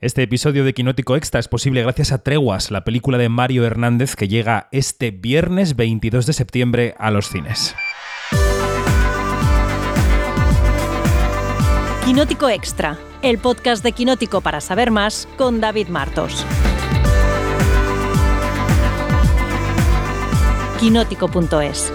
Este episodio de Quinótico Extra es posible gracias a Treguas, la película de Mario Hernández que llega este viernes 22 de septiembre a los cines. Quinótico Extra, el podcast de Quinótico para saber más con David Martos. Quinótico.es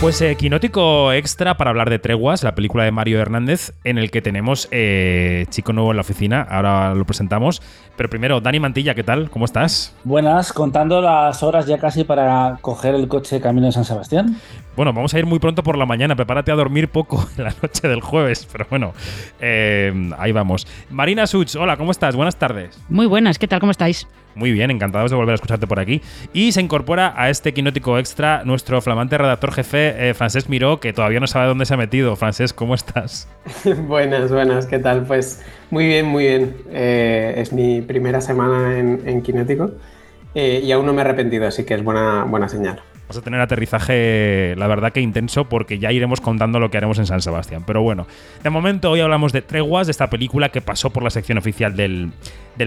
Pues eh, quinótico extra para hablar de Treguas, la película de Mario Hernández, en el que tenemos eh, chico nuevo en la oficina, ahora lo presentamos. Pero primero, Dani Mantilla, ¿qué tal? ¿Cómo estás? Buenas, contando las horas ya casi para coger el coche camino de San Sebastián. Bueno, vamos a ir muy pronto por la mañana, prepárate a dormir poco en la noche del jueves, pero bueno, eh, ahí vamos. Marina Such, hola, ¿cómo estás? Buenas tardes. Muy buenas, ¿qué tal? ¿Cómo estáis? Muy bien, encantados de volver a escucharte por aquí. Y se incorpora a este quinótico extra nuestro flamante redactor jefe, eh, Francesc Miró, que todavía no sabe dónde se ha metido. Francesc, ¿cómo estás? buenas, buenas, ¿qué tal? Pues muy bien, muy bien. Eh, es mi primera semana en, en Quinótico eh, y aún no me he arrepentido, así que es buena, buena señal. Vas a tener aterrizaje, la verdad que intenso, porque ya iremos contando lo que haremos en San Sebastián. Pero bueno, de momento hoy hablamos de Treguas, de esta película que pasó por la sección oficial del,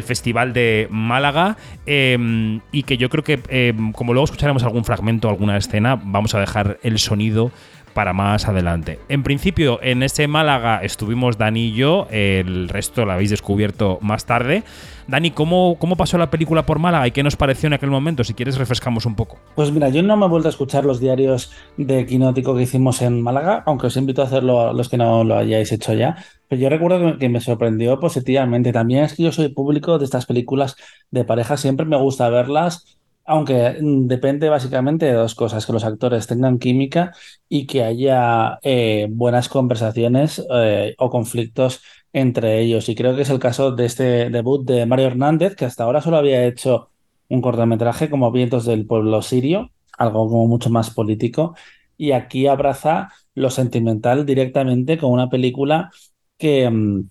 Festival de Málaga em, y que yo creo que, em, como luego escucharemos algún fragmento, alguna escena, vamos a dejar el sonido para más adelante. En principio, en ese Málaga estuvimos Dani y yo, el resto lo habéis descubierto más tarde. Dani, ¿cómo, ¿cómo pasó la película por Málaga y qué nos pareció en aquel momento? Si quieres, refrescamos un poco. Pues mira, yo no me he vuelto a escuchar los diarios de Quinótico que hicimos en Málaga, aunque os invito a hacerlo los que no lo hayáis hecho ya. Pero yo recuerdo que me sorprendió positivamente. También es que yo soy público de estas películas de pareja, siempre me gusta verlas aunque mm, depende básicamente de dos cosas, que los actores tengan química y que haya eh, buenas conversaciones eh, o conflictos entre ellos. Y creo que es el caso de este debut de Mario Hernández, que hasta ahora solo había hecho un cortometraje como Vientos del Pueblo Sirio, algo como mucho más político, y aquí abraza lo sentimental directamente con una película que, mm,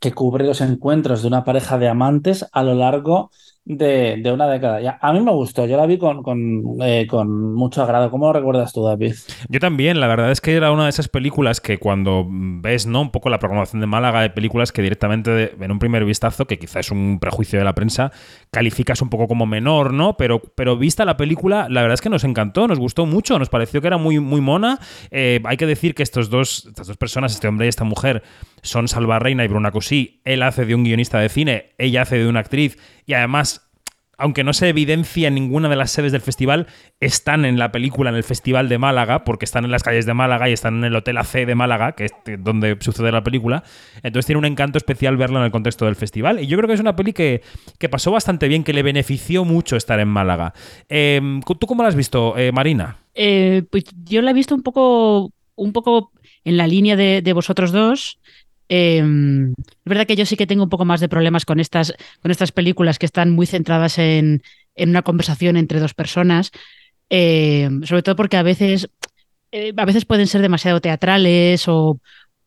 que cubre los encuentros de una pareja de amantes a lo largo de, una década. Ya, a mí me gustó, yo la vi con, eh, con, mucho agrado. ¿Cómo lo recuerdas tú, David? Yo también, la verdad es que era una de esas películas que cuando ves ¿no? un poco la programación de Málaga de películas que directamente en un primer vistazo, que quizás es un prejuicio de la prensa, calificas un poco como menor, ¿no? Pero, pero vista la película, la verdad es que nos encantó, nos gustó mucho, nos pareció que era muy, muy mona. Eh, hay que decir que estos dos, estas dos personas, este hombre y esta mujer, son Salva Reina y Bruna Cosí. Él hace de un guionista de cine, ella hace de una actriz y además aunque no se evidencia en ninguna de las sedes del festival, están en la película en el Festival de Málaga, porque están en las calles de Málaga y están en el Hotel AC de Málaga, que es donde sucede la película. Entonces tiene un encanto especial verlo en el contexto del festival. Y yo creo que es una peli que, pasó bastante bien, que le benefició mucho estar en Málaga. Em, ¿Tú cómo la has visto, eh, Marina? Eh, pues yo la he visto un poco, un poco en la línea de vosotros dos. Em, es verdad que yo sí que tengo un poco más de problemas con estas, con estas películas que están muy centradas en, una conversación entre dos personas, em, sobre todo porque a veces, eh, a veces pueden ser demasiado teatrales o,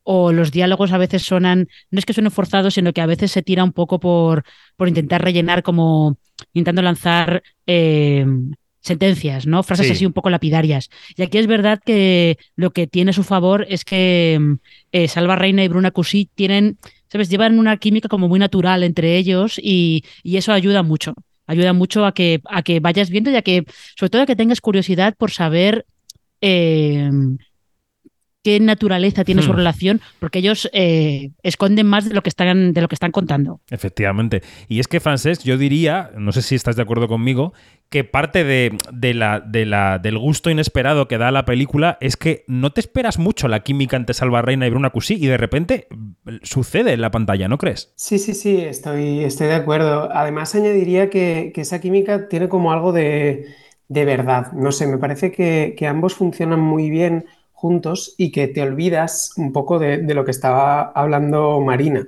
los diálogos a veces sonan, no es que suenen forzados, sino que a veces se tira un poco por, por intentar rellenar como intentando lanzar em, sentencias, ¿no? Frases así un poco lapidarias. Y aquí es verdad que lo que tiene a su favor es que mm, eh, Salva Reina y Bruna Cusí tienen, ¿sabes? Llevan una química como muy natural entre ellos y, eso ayuda mucho. Ayuda mucho a que, a que vayas viendo y a que, sobre todo, a que tengas curiosidad por saber eh, qué naturaleza tiene su hmm. relación, porque ellos eh, esconden más de lo que están de lo que están contando. Efectivamente. Y es que, Francés, yo diría, no sé si estás de acuerdo conmigo, que parte de, la, de la, del gusto inesperado que da la película es que no te esperas mucho la química entre Salva Reina y Bruna Cusí y de repente sucede en la pantalla, ¿no crees? Sí, sí, sí, estoy, estoy de acuerdo. Además, añadiría que, esa química tiene como algo de, verdad. No sé, me parece que, que ambos funcionan muy bien juntos y que te olvidas un poco de, lo que estaba hablando Marina,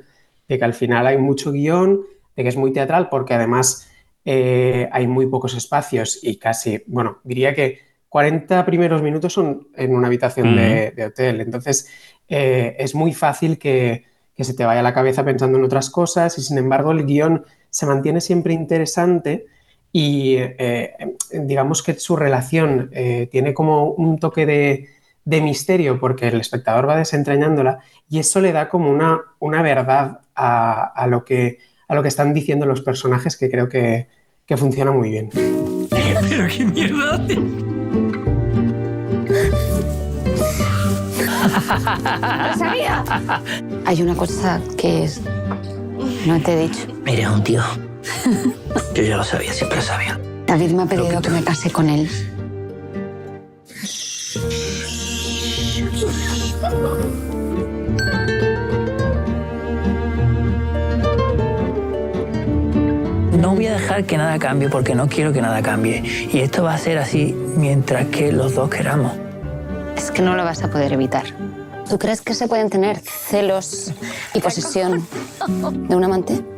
de que al final hay mucho guion, de que es muy teatral, porque además eh, hay muy pocos espacios y casi, bueno, diría que 40 primeros minutos son en una habitación de, hotel, entonces eh, es muy fácil que, se te vaya la cabeza pensando en otras cosas y sin embargo el guion se mantiene siempre interesante y eh, digamos que su relación tiene como un toque de de misterio porque el espectador va desentrañándola y eso le da como una, una verdad a, lo que, a lo que están diciendo los personajes que creo que, que funciona muy bien. Pero qué mierda. ¡Lo sabía! Hay una cosa que es... no te he dicho. Mira, un tío. Yo ya lo sabía, siempre lo sabía. David me ha pedido que me case con él. No voy a dejar que nada cambie porque no quiero que nada cambie. Y esto va a ser así mientras que los dos queramos. Es que no lo vas a poder evitar. ¿Tú crees que se pueden tener celos y posesión de un amante?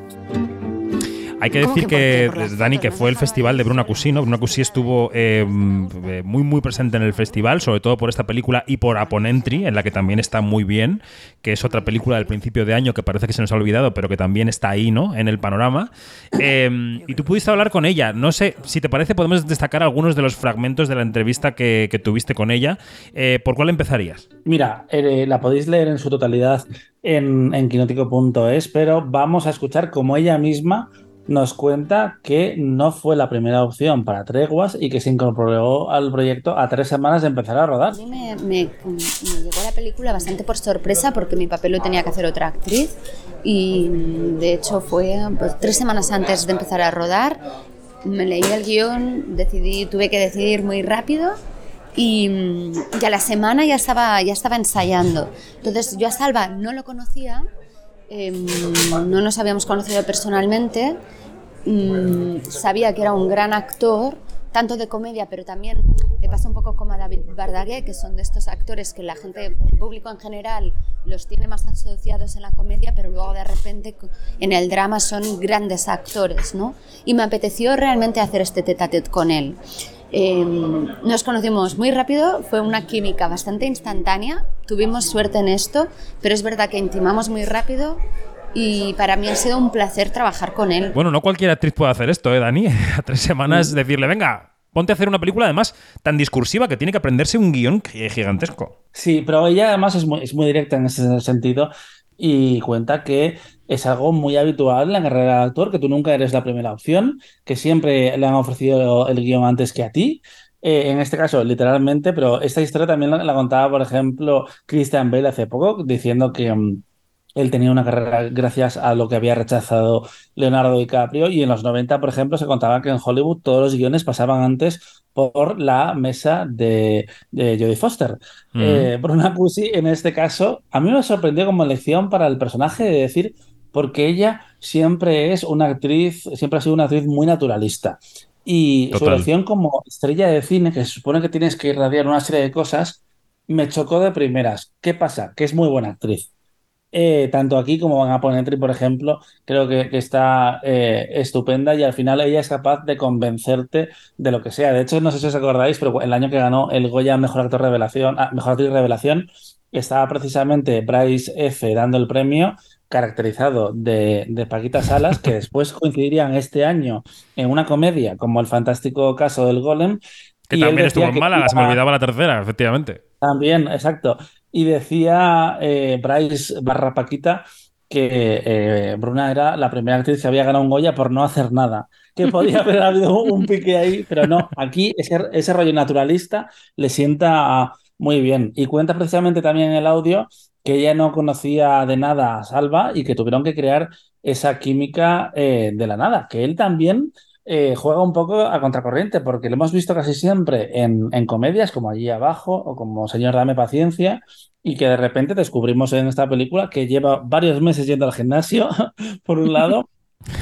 Hay que decir que, Dani, que fue el festival de Bruna Cusí, ¿no? Bruna Cusí estuvo eh, muy, muy presente en el festival, sobre todo por esta película y por Aponentry, en la que también está muy bien, que es otra película del principio de año que parece que se nos ha olvidado, pero que también está ahí, ¿no? En el panorama. Em, y tú pudiste hablar con ella. No sé, si te parece, podemos destacar algunos de los fragmentos de la entrevista que, tuviste con ella. Eh, ¿Por cuál empezarías? Mira, eh, la podéis leer en su totalidad en, en quinótico.es, pero vamos a escuchar cómo ella misma nos cuenta que no fue la primera opción para Treguas y que se incorporó al proyecto a tres semanas de empezar a rodar. A mí me, llegó la película bastante por sorpresa porque mi papel lo tenía que hacer otra actriz y de hecho fue pues, tres semanas antes de empezar a rodar. Me leí el guion, decidí, tuve que decidir muy rápido y, ya a la semana ya estaba, ya estaba ensayando. Entonces yo a Salva no lo conocía, em, no nos habíamos conocido personalmente Mm, sabía que era un gran actor, tanto de comedia, pero también me pasa un poco como a David Bardagué, que son de estos actores que la gente, el público en general, los tiene más asociados en la comedia, pero luego de repente en el drama son grandes actores, ¿no? Y me apeteció realmente hacer este tete a tete con él. Em, nos conocimos muy rápido, fue una química bastante instantánea, tuvimos suerte en esto, pero es verdad que intimamos muy rápido y para mí ha sido un placer trabajar con él. Bueno, no cualquier actriz puede hacer esto, ¿eh, Dani? A tres semanas mm. decirle, venga, ponte a hacer una película además tan discursiva que tiene que aprenderse un guion gigantesco. Sí, pero ella además es muy, es muy directa en ese sentido y cuenta que es algo muy habitual en la carrera de actor, que tú nunca eres la primera opción, que siempre le han ofrecido el guion antes que a ti. Eh, en este caso, literalmente, pero esta historia también la, la contaba, por ejemplo, Christian Bale hace poco, diciendo que mm, él tenía una carrera gracias a lo que había rechazado Leonardo DiCaprio y en los 90, por ejemplo, se contaba que en Hollywood todos los guiones pasaban antes por la mesa de, de Jodie Foster. Mm. Eh, Bruna Cusi, en este caso, a mí me sorprendió como elección para el personaje de decir, porque ella siempre es una actriz, siempre ha sido una actriz muy naturalista. Y su elección como estrella de cine, que se supone que tienes que irradiar una serie de cosas, me chocó de primeras. ¿Qué pasa? Que es muy buena actriz eh, tanto aquí como en Aponentry, por ejemplo, creo que, está eh, estupenda y al final ella es capaz de convencerte de lo que sea. De hecho, no sé si os acordáis, pero el año que ganó el Goya Mejor Actor Revelación, ah, Mejor Actriz Revelación, estaba precisamente Bryce F. dando el premio caracterizado de, de Paquita Salas, que después coincidirían este año en una comedia como El Fantástico Caso del Golem. Que también estuvo en Málaga, se me olvidaba la tercera, efectivamente. También, exacto. Y decía eh, Bryce barra Paquita que eh, Bruna era la primera actriz que había ganado un Goya por no hacer nada. Que podía haber habido un pique ahí, pero no. Aquí ese, ese rollo naturalista le sienta muy bien. Y cuenta precisamente también en el audio que ella no conocía de nada a Salva y que tuvieron que crear esa química eh, de la nada. Que él también eh, juega un poco a contracorriente, porque lo hemos visto casi siempre en, comedias como Allí Abajo o como Señor Dame Paciencia, y que de repente descubrimos en esta película que lleva varios meses yendo al gimnasio, por un lado,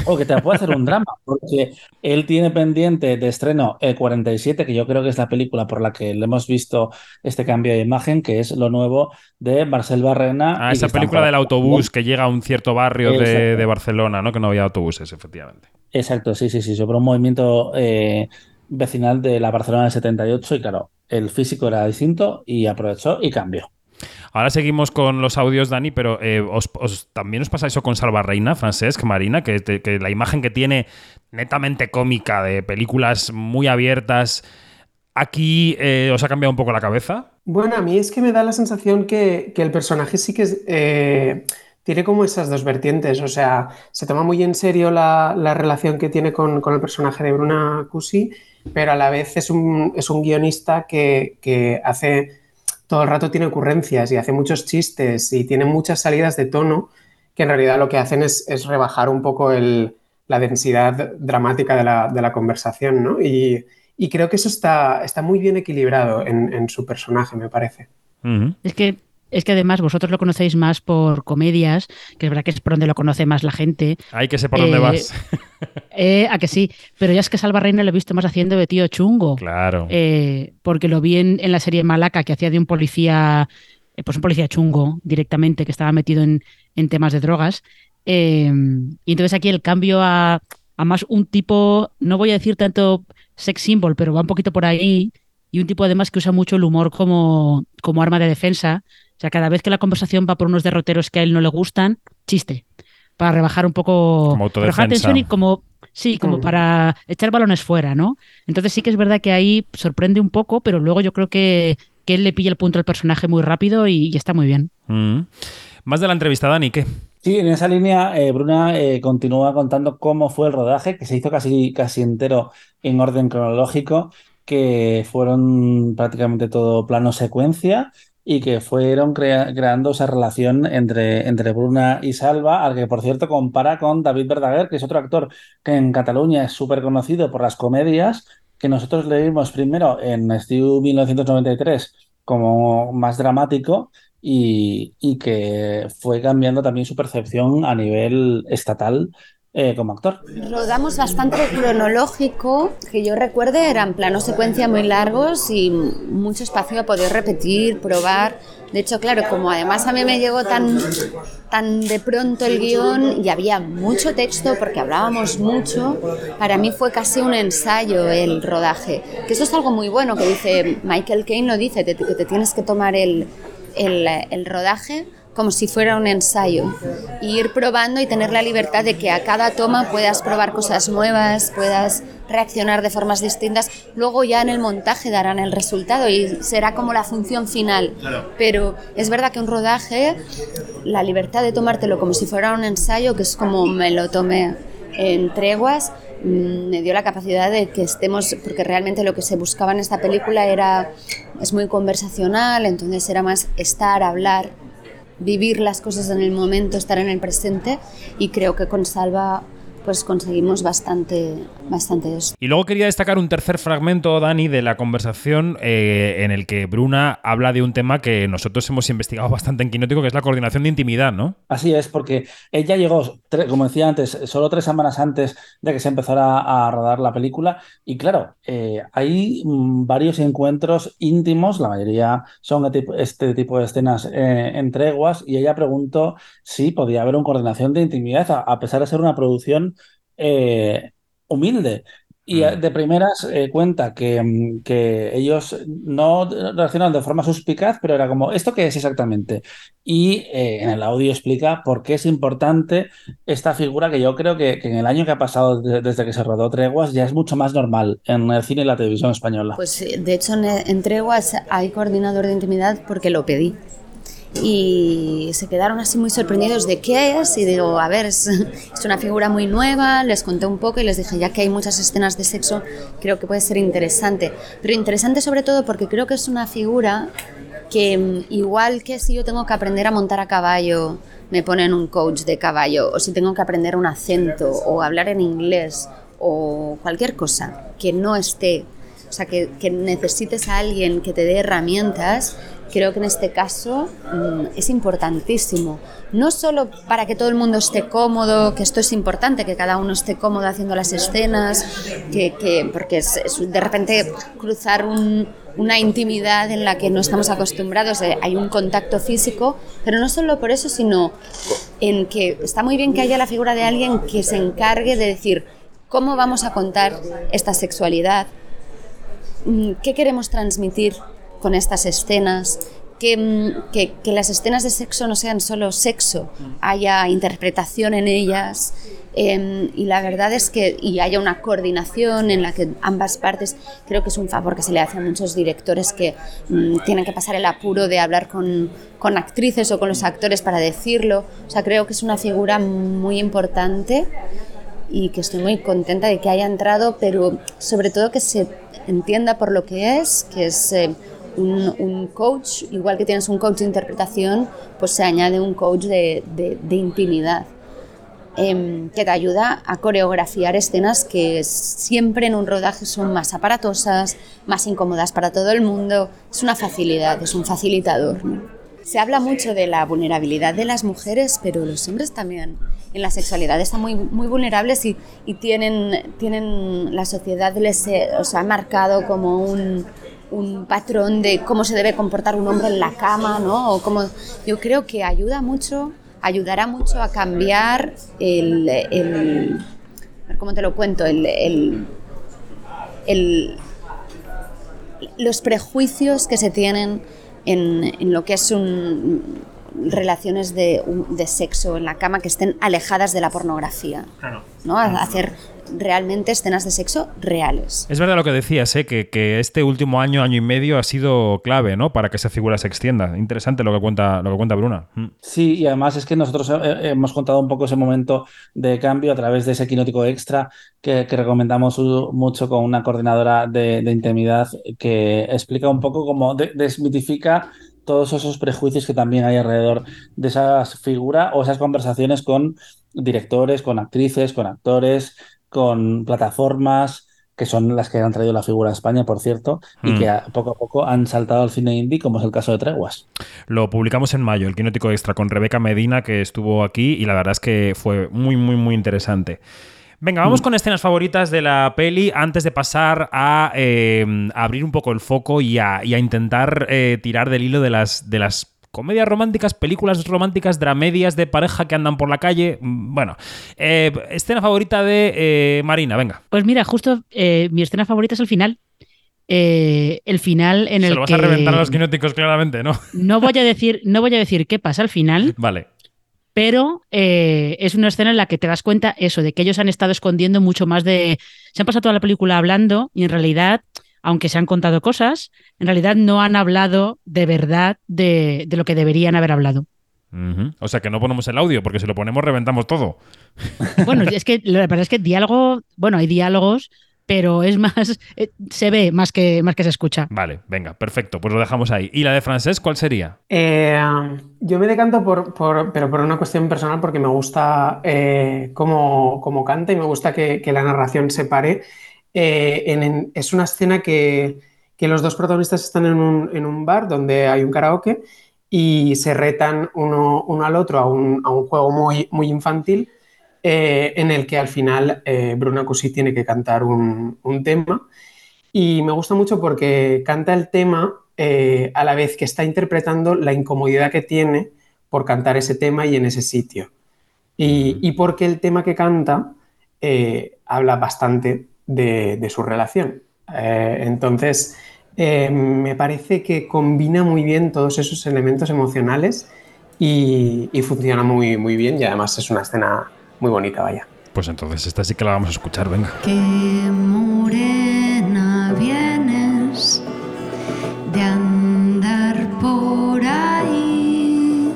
o que te puede hacer un drama, porque él tiene pendiente de estreno el 47, que yo creo que es la película por la que le hemos visto este cambio de imagen, que es lo nuevo de Marcel Barrena. Ah, esa película del autobús que llega a un cierto barrio de, de, Barcelona, ¿no? Que no había autobuses, efectivamente. Exacto, sí, sí, sí, sobre un movimiento eh, vecinal de la Barcelona del 78 y claro, el físico era distinto y aprovechó y cambió. Ahora seguimos con los audios, Dani, pero eh, os, también os pasa eso con Salva Reina, Francesc, Marina, que, que la imagen que tiene netamente cómica de películas muy abiertas, aquí eh, os ha cambiado un poco la cabeza. Bueno, a mí es que me da la sensación que, que el personaje sí que es, eh, tiene como esas dos vertientes. O sea, se toma muy en serio la, la relación que tiene con, con, el personaje de Bruna Cusi, pero a la vez es un, es un guionista que, que hace todo el rato tiene ocurrencias y hace muchos chistes y tiene muchas salidas de tono que en realidad lo que hacen es, es rebajar un poco el, la densidad dramática de la, de la conversación, ¿no? Y, y, creo que eso está, está muy bien equilibrado en, en su personaje, me parece. Uh -huh. Es que es que además vosotros lo conocéis más por comedias, que es verdad que es por donde lo conoce más la gente. Hay que sé por dónde eh, vas. eh, a que sí, pero ya es que Salva Reina lo he visto más haciendo de tío chungo. Claro. Eh, porque lo vi en, en, la serie Malaca, que hacía de un policía, eh, pues un policía chungo directamente, que estaba metido en, en temas de drogas. Eh, y entonces aquí el cambio a, a más un tipo, no voy a decir tanto sex symbol, pero va un poquito por ahí. Y un tipo además que usa mucho el humor como, como arma de defensa. O sea, cada vez que la conversación va por unos derroteros que a él no le gustan, chiste. Para rebajar un poco. Como rebajar tensión y como. Sí, como mm. para echar balones fuera, ¿no? Entonces sí que es verdad que ahí sorprende un poco, pero luego yo creo que, que él le pilla el punto al personaje muy rápido y, y está muy bien. Mm. Más de la entrevista, Dani, ¿qué? Sí, en esa línea, eh, Bruna eh, continúa contando cómo fue el rodaje, que se hizo casi, casi entero en orden cronológico, que fueron prácticamente todo plano secuencia y que fueron crea creando esa relación entre, entre Bruna y Salva, al que por cierto compara con David Verdaguer, que es otro actor que en Cataluña es súper conocido por las comedias, que nosotros leímos primero en Steve 1993 como más dramático y, y, que fue cambiando también su percepción a nivel estatal eh, como actor. Rodamos bastante cronológico, que yo recuerde eran planos secuencia muy largos y mucho espacio a poder repetir, probar. De hecho, claro, como además a mí me llegó tan, tan de pronto el guion y había mucho texto porque hablábamos mucho, para mí fue casi un ensayo el rodaje. Que eso es algo muy bueno que dice Michael Caine, lo dice, que te, tienes que tomar el, el rodaje como si fuera un ensayo y ir probando y tener la libertad de que a cada toma puedas probar cosas nuevas, puedas reaccionar de formas distintas. Luego ya en el montaje darán el resultado y será como la función final. Pero es verdad que un rodaje, la libertad de tomártelo como si fuera un ensayo, que es como me lo tomé en treguas, mm, me dio la capacidad de que estemos, porque realmente lo que se buscaba en esta película era, es muy conversacional, entonces era más estar, hablar, vivir las cosas en el momento, estar en el presente y creo que con Salva pues conseguimos bastante, bastante eso. Y luego quería destacar un tercer fragmento, Dani, de la conversación eh, en el que Bruna habla de un tema que nosotros hemos investigado bastante en Quinótico, que es la coordinación de intimidad, ¿no? Así es, porque ella llegó, como decía antes, solo tres semanas antes de que se empezara a rodar la película y claro, eh, hay varios encuentros íntimos, la mayoría son este tipo de escenas eh, en treguas y ella preguntó si podía haber una coordinación de intimidad, a, a pesar de ser una producción eh, humilde. Y Mm. de primeras eh, cuenta que, mm, que, ellos no reaccionan de forma suspicaz, pero era como, ¿esto qué es exactamente? Y eh, en el audio explica por qué es importante esta figura que yo creo que, que en el año que ha pasado de, desde que se rodó Treguas ya es mucho más normal en el cine y la televisión española. Pues de hecho en, en Treguas hay coordinador de intimidad porque lo pedí y se quedaron así muy sorprendidos de qué es y digo, a ver, es, es, una figura muy nueva, les conté un poco y les dije, ya que hay muchas escenas de sexo, creo que puede ser interesante, pero interesante sobre todo porque creo que es una figura que igual que si yo tengo que aprender a montar a caballo, me ponen un coach de caballo, o si tengo que aprender un acento o hablar en inglés o cualquier cosa que no esté, o sea, que, que necesites a alguien que te dé herramientas, creo que en este caso mmm, es importantísimo. No solo para que todo el mundo esté cómodo, que esto es importante, que cada uno esté cómodo haciendo las escenas, que, que porque es, es, de repente cruzar un, una intimidad en la que no estamos acostumbrados, eh, hay un contacto físico, pero no solo por eso, sino en que está muy bien que haya la figura de alguien que se encargue de decir cómo vamos a contar esta sexualidad, qué queremos transmitir con estas escenas, que, que, que, las escenas de sexo no sean solo sexo, haya interpretación en ellas, Em, y la verdad es que y haya una coordinación en la que ambas partes, creo que es un favor que se le hace a muchos directores que mm, tienen que pasar el apuro de hablar con, con actrices o con los actores para decirlo. O sea, creo que es una figura muy importante y que estoy muy contenta de que haya entrado, pero sobre todo que se entienda por lo que es, que es eh, un, un, coach, igual que tienes un coach de interpretación, pues se añade un coach de, de, de intimidad. Eh, que te ayuda a coreografiar escenas que siempre en un rodaje son más aparatosas, más incómodas para todo el mundo. Es una facilidad, es un facilitador. ¿no? Se habla mucho de la vulnerabilidad de las mujeres, pero los hombres también en la sexualidad están muy, muy vulnerables y, y tienen, tienen, la sociedad les sea, ha marcado como un, un, patrón de cómo se debe comportar un hombre en la cama, ¿no? O como, yo creo que ayuda mucho, ayudará mucho a cambiar el, el ¿cómo te lo cuento? El, el, el, los prejuicios que se tienen en, en lo que es un relaciones de, de, sexo en la cama que estén alejadas de la pornografía. Claro. ¿no? A hacer realmente escenas de sexo reales. Es verdad lo que decías, ¿eh? que, que, este último año, año y medio ha sido clave ¿no? para que esa figura se extienda. Interesante lo que cuenta, lo que cuenta Bruna. Mm. Sí, y además es que nosotros eh, hemos contado un poco ese momento de cambio a través de ese quinótico extra que, que recomendamos mucho con una coordinadora de, de, intimidad que explica un poco cómo de, desmitifica todos esos prejuicios que también hay alrededor de esa figura o esas conversaciones con directores, con actrices, con actores, con plataformas que son las que han traído la figura a España, por cierto, y mm. que a, poco a poco han saltado al cine indie, como es el caso de Treguas. Lo publicamos en mayo, el Quinótico Extra, con Rebeca Medina, que estuvo aquí, y la verdad es que fue muy, muy, muy interesante. Venga, vamos con escenas favoritas de la peli antes de pasar a, eh, a abrir un poco el foco y a, y a intentar eh, tirar del hilo de las, de las comedias románticas, películas románticas, dramedias de pareja que andan por la calle. Bueno, eh, escena favorita de eh, Marina, venga. Pues mira, justo mi escena favorita es el final. Eh, el final en Se el lo vas que a reventar a los quinóticos, claramente, ¿no? no voy a decir, no voy a decir qué pasa al final. Vale. Pero eh, es una escena en la que te das cuenta eso, de que ellos han estado escondiendo mucho más de. Se han pasado toda la película hablando y en realidad aunque se han contado cosas, en realidad no han hablado de verdad de, de lo que deberían haber hablado. Uh -huh. O sea que no ponemos el audio, porque si lo ponemos reventamos todo. Bueno, es que la verdad es que diálogo, bueno, hay diálogos, pero es más, eh, se ve más que, más que se escucha. Vale, venga, perfecto, pues lo dejamos ahí. ¿Y la de francés cuál sería? Eh, yo me decanto por, por, pero por una cuestión personal, porque me gusta eh, cómo, cómo, canta y me gusta que, que la narración se pare. Eh, en, en, es una escena que, que, los dos protagonistas están en un, en un, bar donde hay un karaoke y se retan uno, uno al otro a un, a un, juego muy, muy infantil eh, en el que al final eh, Bruna Cusí tiene que cantar un, un, tema. Y me gusta mucho porque canta el tema eh, a la vez que está interpretando la incomodidad que tiene por cantar ese tema y en ese sitio. Y, y porque el tema que canta habla bastante de, de su relación. Eh, entonces, eh, me parece que combina muy bien todos esos elementos emocionales y, y, funciona muy, muy bien. Y además es una escena muy bonita, vaya. Pues entonces esta sí que la vamos a escuchar, venga. Qué morena vienes de andar por ahí.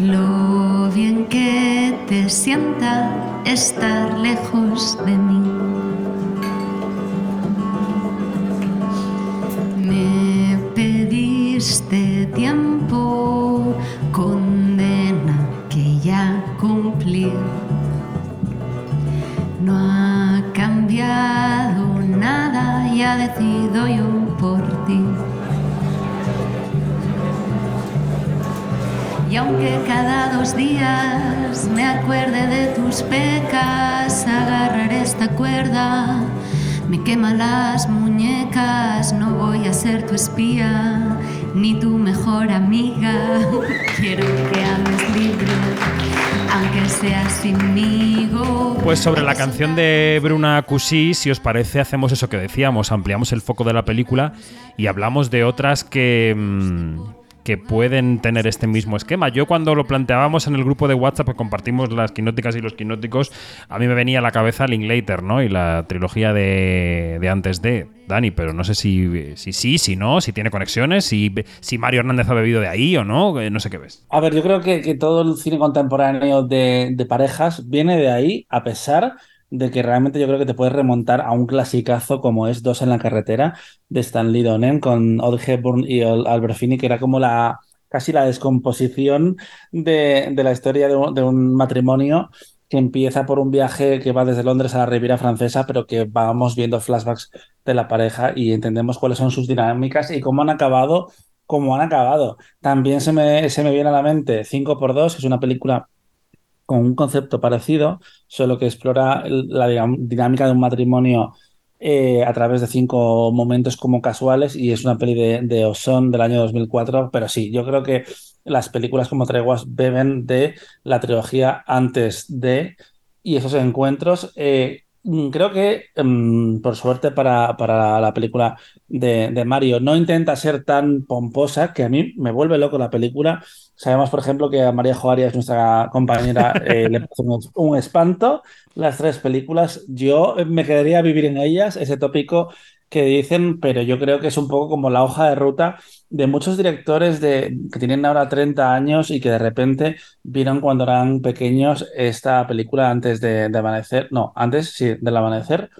Lo bien que te sienta estar lejos de mí. Aunque cada dos días me acuerde de tus pecas, agarraré esta cuerda me queman las muñecas, no voy a ser tu espía, ni tu mejor amiga. Quiero que ames libre, aunque. Pues sobre la canción de Bruna Cusí, si os parece, hacemos eso que decíamos, ampliamos el foco de la película y hablamos de otras que. Mmm, que pueden tener este mismo esquema. Yo cuando lo planteábamos en el grupo de WhatsApp que compartimos las quinóticas y los quinóticos, a mí me venía a la cabeza Linklater, ¿no? Y la trilogía de, de antes de Dani, pero no sé si, si sí, si no, si tiene conexiones, si, si Mario Hernández ha bebido de ahí o no, eh, no sé qué ves. A ver, yo creo que, que todo el cine contemporáneo de, parejas viene de ahí, a pesar que realmente yo creo que te puedes remontar a un clasicazo como es Dos en la carretera de Stanley Donen con Audrey Hepburn y Albert Finney, que era como la casi la descomposición de, de la historia de un, de un matrimonio que empieza por un viaje que va desde Londres a la Riviera Francesa, pero que vamos viendo flashbacks de la pareja y entendemos cuáles son sus dinámicas y cómo han acabado, cómo han acabado. También se me, se me viene a la mente 5x2, que es una película con un concepto parecido, solo que explora la dinámica de un matrimonio eh, a través de cinco momentos como casuales y es una peli de, de del año 2004, pero sí, yo creo que las películas como Treguas beben de la trilogía antes de y esos encuentros. eh, creo que, mm, por suerte para, para la película de, de Mario, no intenta ser tan pomposa que a mí me vuelve loco la película. Sabemos, por ejemplo, que a María Joarias, nuestra compañera, eh, le parece un, un espanto las tres películas. Yo me quedaría a vivir en ellas, ese tópico que dicen, pero yo creo que es un poco como la hoja de ruta de muchos directores de, que tienen ahora 30 años y que de repente vieron cuando eran pequeños esta película antes de, de amanecer, no, antes sí, del amanecer,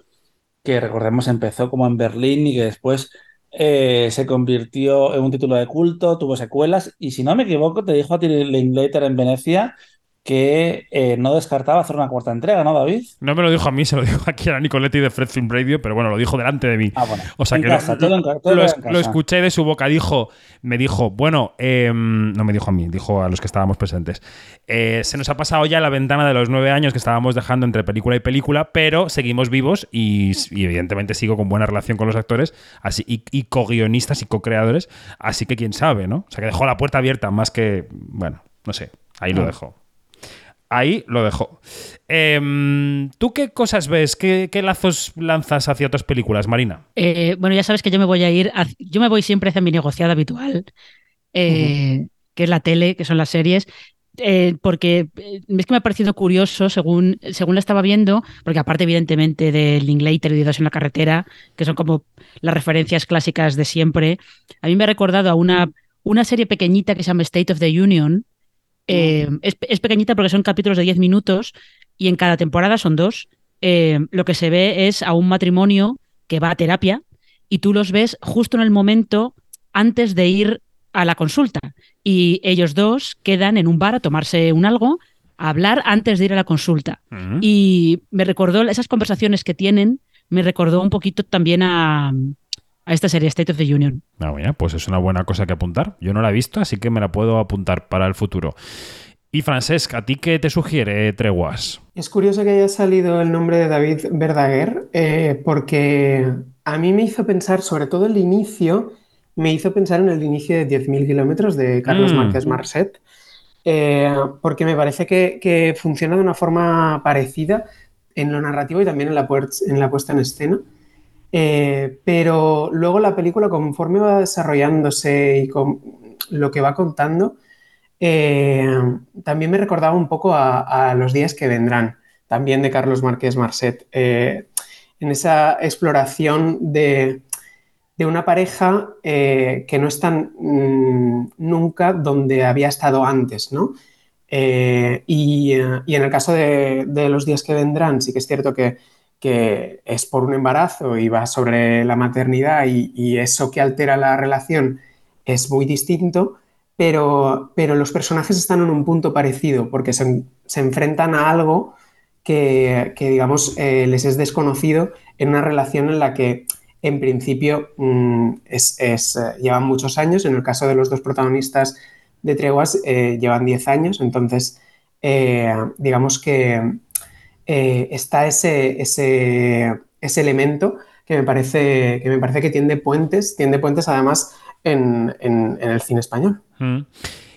que recordemos empezó como en Berlín y que después eh, se convirtió en un título de culto, tuvo secuelas y si no me equivoco te dijo a ti Linklater en Venecia que eh, no descartaba hacer una cuarta entrega, ¿no, David? No me lo dijo a mí, se lo dijo aquí a la Nicoletti de Fred Film Radio, pero bueno, lo dijo delante de mí. Ah, bueno. O sea En que casa, lo, en lo es- lo escuché de su boca. Dijo, me dijo, bueno, em, no me dijo a mí, dijo a los que estábamos presentes. Eh, se nos ha pasado ya la ventana de los nueve años que estábamos dejando entre película y película, pero seguimos vivos y, y evidentemente sigo con buena relación con los actores así, y, y co-guionistas y co-creadores. Así que quién sabe, ¿no? O sea que dejó la puerta abierta más que, bueno, no sé, ahí lo Ah. dejó. Ahí lo dejó. Em, ¿Tú qué cosas ves? ¿Qué, qué lazos lanzas hacia otras películas, Marina? Eh, bueno, ya sabes que yo me voy a ir, a- yo me voy siempre hacia mi negociada habitual, eh, que es la tele, que son las series, eh, porque es que me ha parecido curioso según, según la estaba viendo, porque aparte evidentemente de Linklater y de Dos en la carretera, que son como las referencias clásicas de siempre, a mí me ha recordado a una, una serie pequeñita que se llama State of the Union. Eh, es, es pequeñita porque son capítulos de 10 minutos y en cada temporada son dos. Eh, lo que se ve es a un matrimonio que va a terapia y tú los ves justo en el momento antes de ir a la consulta. Y ellos dos quedan en un bar a tomarse un algo, a hablar antes de ir a la consulta. Y me recordó esas conversaciones que tienen, me recordó un poquito también a, a esta serie State of the Union. Ah, mira, pues es una buena cosa que apuntar. Yo no la he visto, así que me la puedo apuntar para el futuro. Y Francesc, ¿a ti qué te sugiere Treguas? Es curioso que haya salido el nombre de David Verdaguer, eh, porque a mí me hizo pensar, sobre todo el inicio, me hizo pensar en el inicio de 10.000 kilómetros de Carlos Mm. Márquez Marcet, eh, porque me parece que, que funciona de una forma parecida en lo narrativo y también en la, puer- en la puesta en escena. Eh, pero luego la película, conforme va desarrollándose y con lo que va contando, eh, también me recordaba un poco a, Los días que vendrán, también de Carlos Márquez Marcet, eh, en esa exploración de, de una pareja que no están mm, nunca donde había estado antes, ¿no? Y, y en el caso de, de Los días que vendrán, sí que es cierto que, que es por un embarazo y va sobre la maternidad y, eso que altera la relación es muy distinto, pero, pero los personajes están en un punto parecido porque se, se enfrentan a algo que, que, digamos, eh, les es desconocido en una relación en la que, en principio, mm, es, es, eh, llevan muchos años. En el caso de los dos protagonistas de Treguas, eh, llevan 10 años. Entonces, digamos que eh, está ese, ese, ese elemento que me, parece, que me parece que tiende puentes, tiende puentes además en, en, el cine español. Mm.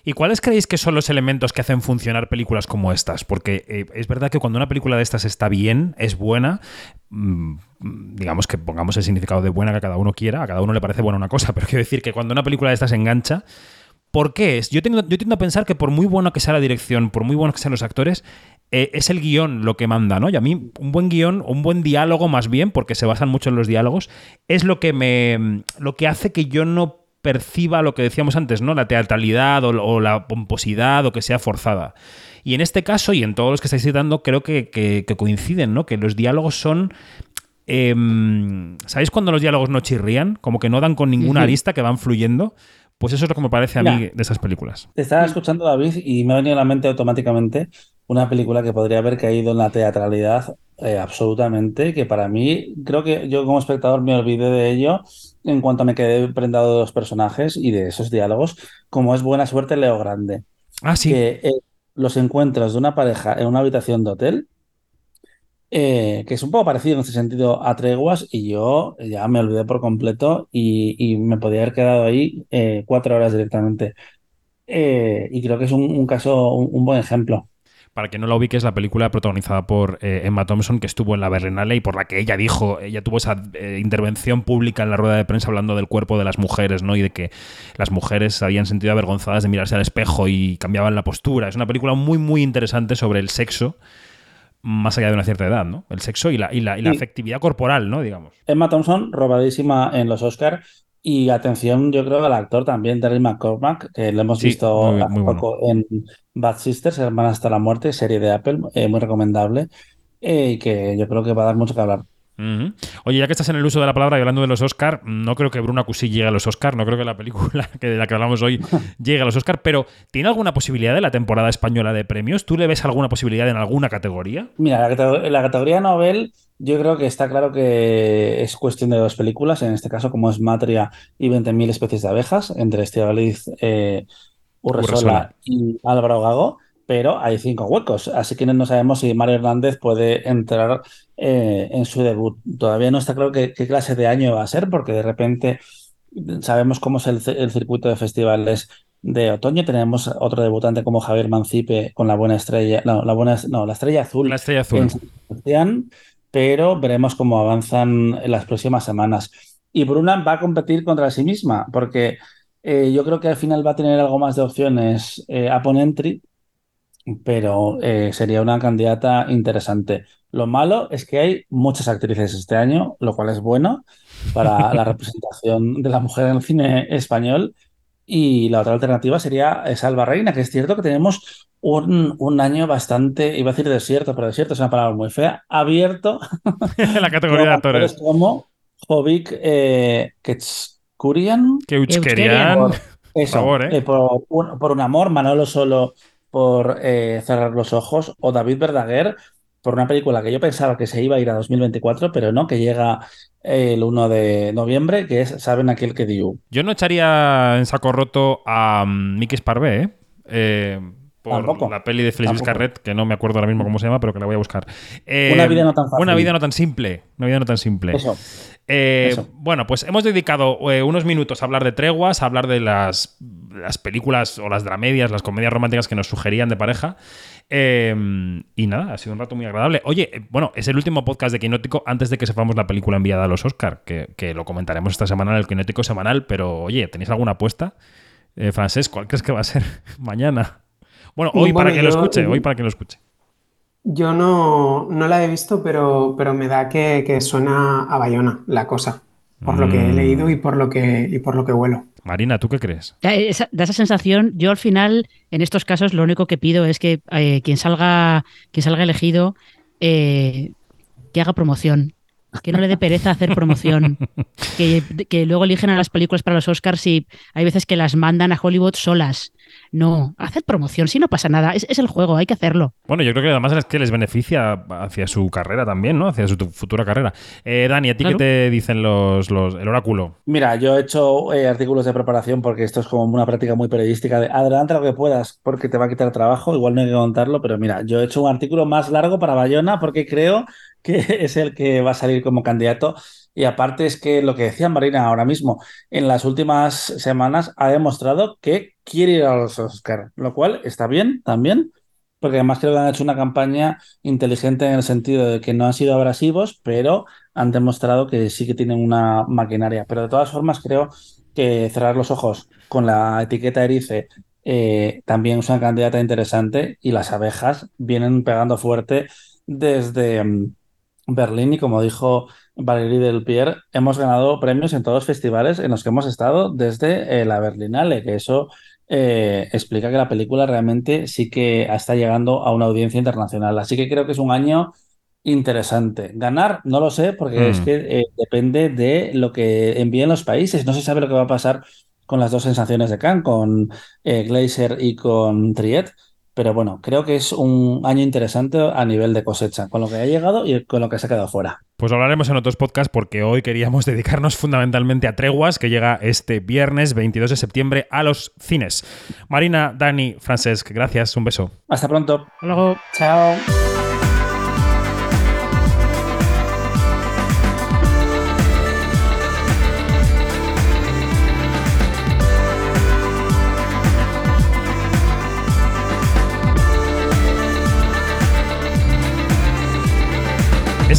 ¿Y cuáles creéis que son los elementos que hacen funcionar películas como estas? Porque eh, es verdad que cuando una película de estas está bien, es buena, mmm, digamos que pongamos el significado de buena que cada uno quiera, a cada uno le parece buena una cosa, pero quiero decir que cuando una película de estas engancha, ¿Por qué es? Yo, tengo, yo tiendo a pensar que por muy bueno que sea la dirección, por muy buenos que sean los actores, eh, es el guion lo que manda, ¿no? Y a mí un buen guion, un buen diálogo más bien, porque se basan mucho en los diálogos, es lo que me lo que hace que yo no perciba lo que decíamos antes, ¿no? La teatralidad o, la pomposidad o que sea forzada. Y en este caso, y en todos los que estáis citando, creo que, coinciden, ¿no? Que los diálogos son em, ¿Sabéis cuando los diálogos no chirrían? Como que no dan con ninguna arista, que van fluyendo. Pues eso es lo que me parece a mí de esas películas. Te estaba escuchando, David, y me ha venido a la mente automáticamente una película que podría haber caído en la teatralidad eh, absolutamente, que para mí, creo que yo como espectador me olvidé de ello en cuanto me quedé prendado de los personajes y de esos diálogos, como es Buena Suerte Leo Grande. Ah, sí. Que, eh, los encuentros de una pareja en una habitación de hotel eh, que es un poco parecido en este sentido a Treguas, y yo ya me olvidé por completo y, me podía haber quedado ahí cuatro horas directamente. Y creo que es un, caso, un, buen ejemplo. Para que no lo ubique, es la película protagonizada por Emma Thompson, que estuvo en la Berlinale y por la que ella dijo, ella tuvo esa intervención pública en la rueda de prensa hablando del cuerpo de las mujeres, ¿no? Y de que las mujeres se habían sentido avergonzadas de mirarse al espejo y cambiaban la postura. Es una película muy, muy interesante sobre el sexo más allá de una cierta edad, ¿no? El sexo y la, y la, afectividad corporal, ¿no? Digamos. Emma Thompson, robadísima en los Oscars. Y atención, yo creo al actor también, Terry McCormack, que lo hemos visto hace poco en Bad Sisters, Hermana hasta la muerte, serie de Apple, eh, muy recomendable, eh, y que yo creo que va a dar mucho que hablar. Oye, ya que estás en el uso de la palabra y hablando de los Oscar, no creo que Bruna Cusí llegue a los Oscar, no creo que la película que de la que hablamos hoy llegue a los Oscar, pero ¿tiene alguna posibilidad de la temporada española de premios? ¿Tú le ves alguna posibilidad en alguna categoría? Mira, en la categoría Nobel yo creo que está claro que es cuestión de dos películas, en este caso como es Matria y 20.000 especies de abejas, entre Estivaliz eh, Urresola, y Álvaro Gago pero hay cinco huecos, así que no sabemos si Mario Hernández puede entrar eh, en su debut. Todavía no está claro qué, clase de año va a ser, porque de repente sabemos cómo es el, circuito de festivales de otoño. Tenemos otro debutante como Javier Mancipe con la buena estrella, no, la buena, no, la estrella azul. La estrella azul. pero veremos cómo avanzan en las próximas semanas. Y Bruna va a competir contra sí misma, porque eh, yo creo que al final va a tener algo más de opciones eh, a Ponentry pero eh, sería una candidata interesante. Lo malo es que hay muchas actrices este año, lo cual es bueno para la representación de la mujer en el cine español. Y la otra alternativa sería Salva Reina, que es cierto que tenemos un, año bastante, iba a decir desierto, pero desierto es una palabra muy fea, abierto. en la categoría de actores. Como Jovic eh, Ketskurian. Por, favor, ¿eh? por, por, un amor, Manolo solo por eh, Cerrar los Ojos o David Verdaguer por una película que yo pensaba que se iba a ir a 2024, pero no, que llega el 1 de noviembre, que es Saben aquel que dio. Yo no echaría en saco roto a mm, Mickey Sparvé, ¿eh? eh por la peli de Feliz Carret, que no me acuerdo ahora mismo cómo se llama, pero que la voy a buscar. una vida no tan fácil. Una vida no tan simple. Una vida no tan simple. Eso. Bueno, pues hemos dedicado unos minutos a hablar de treguas, a hablar de las las películas o las dramedias, las comedias románticas que nos sugerían de pareja. Y nada, ha sido un rato muy agradable. Oye, eh, bueno, es el último podcast de Quinótico antes de que sepamos la película enviada a los Oscar, que, lo comentaremos esta semana en el Quinótico semanal, pero oye, ¿tenéis alguna apuesta? Eh, Francés, ¿cuál crees que va a ser mañana? Bueno, hoy para que lo escuche, hoy para que lo escuche. Yo no, no la he visto, pero, pero me da que, suena a Bayona la cosa, por lo que he mm. leído y por lo que, y por lo que huelo. Marina, ¿tú qué crees? Da esa, sensación. Yo al final, en estos casos, lo único que pido es que eh, quien salga, quien salga elegido, eh, que haga promoción. Que no le dé pereza hacer promoción. que, que luego eligen a las películas para los Oscars y hay veces que las mandan a Hollywood solas. No, haced promoción, si no pasa nada, es, el juego, hay que hacerlo. Bueno, yo creo que además es que les beneficia hacia su carrera también, ¿no? Hacia su futura carrera. Eh, Dani, ¿a ti qué te dicen los, el oráculo? Mira, yo he hecho eh, artículos de preparación porque esto es como una práctica muy periodística de adelanta lo que puedas porque te va a quitar trabajo, igual no hay que contarlo, pero mira, yo he hecho un artículo más largo para Bayona porque creo que es el que va a salir como candidato y aparte es que lo que decía Marina ahora mismo, en las últimas semanas ha demostrado que quiere ir a los Oscar, lo cual está bien también, porque además creo que han hecho una campaña inteligente en el sentido de que no han sido abrasivos, pero han demostrado que sí que tienen una maquinaria. Pero de todas formas creo que Cerrar los ojos con la etiqueta Erice eh, también es una candidata interesante y las abejas vienen pegando fuerte desde mm, Berlín y como dijo Valérie Del Pierre, hemos ganado premios en todos los festivales en los que hemos estado desde eh, la Berlinale, que eso eh, explica que la película realmente sí que está llegando a una audiencia internacional. Así que creo que es un año interesante. Ganar, no lo sé, porque es Mm. que eh, depende de lo que envíen los países. No se sabe lo que va a pasar con las dos sensaciones de Cannes, con Glazer y con Triet. Pero bueno, creo que es un año interesante a nivel de cosecha, con lo que ha llegado y con lo que se ha quedado fuera. Pues hablaremos en otros podcasts porque hoy queríamos dedicarnos fundamentalmente a Treguas, que llega este viernes 22 de septiembre a los cines. Marina, Dani, Francesc, gracias, un beso. Hasta pronto. Luego, Chao.